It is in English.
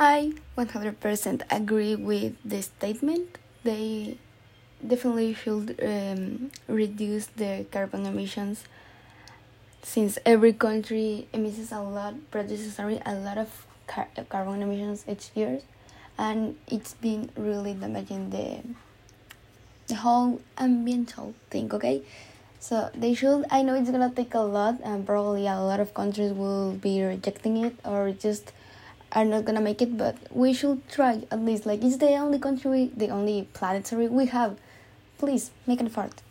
I 100% agree with the statement. They definitely should um, reduce the carbon emissions since every country emits a lot, produces a lot of car carbon emissions each year, and it's been really damaging the the whole ambiental thing. Okay, so they should. I know it's gonna take a lot, and probably a lot of countries will be rejecting it or just are not gonna make it. But we should try at least. Like it's the only country, the only planetary we have. Please make an effort.